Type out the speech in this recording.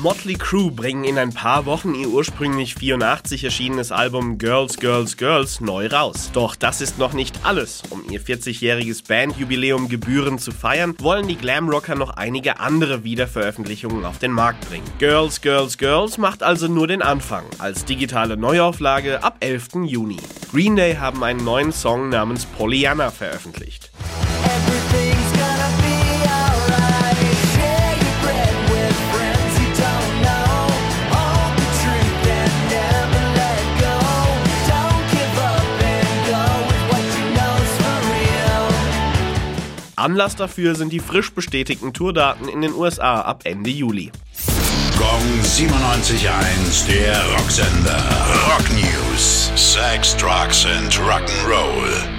Motley Crue bringen in ein paar Wochen ihr ursprünglich 84 erschienenes Album Girls, Girls, Girls neu raus. Doch das ist noch nicht alles. Um ihr 40-jähriges Bandjubiläum gebührend zu feiern, wollen die Glamrocker noch einige andere Wiederveröffentlichungen auf den Markt bringen. Girls, Girls, Girls macht also nur den Anfang, als digitale Neuauflage ab 11. Juni. Green Day haben einen neuen Song namens Pollyanna veröffentlicht. Everything's Anlass dafür sind die frisch bestätigten Tourdaten in den USA ab Ende Juli. Gong 97.1, der Rocksender. Rock News. Sex, Drugs and Rock'n'Roll.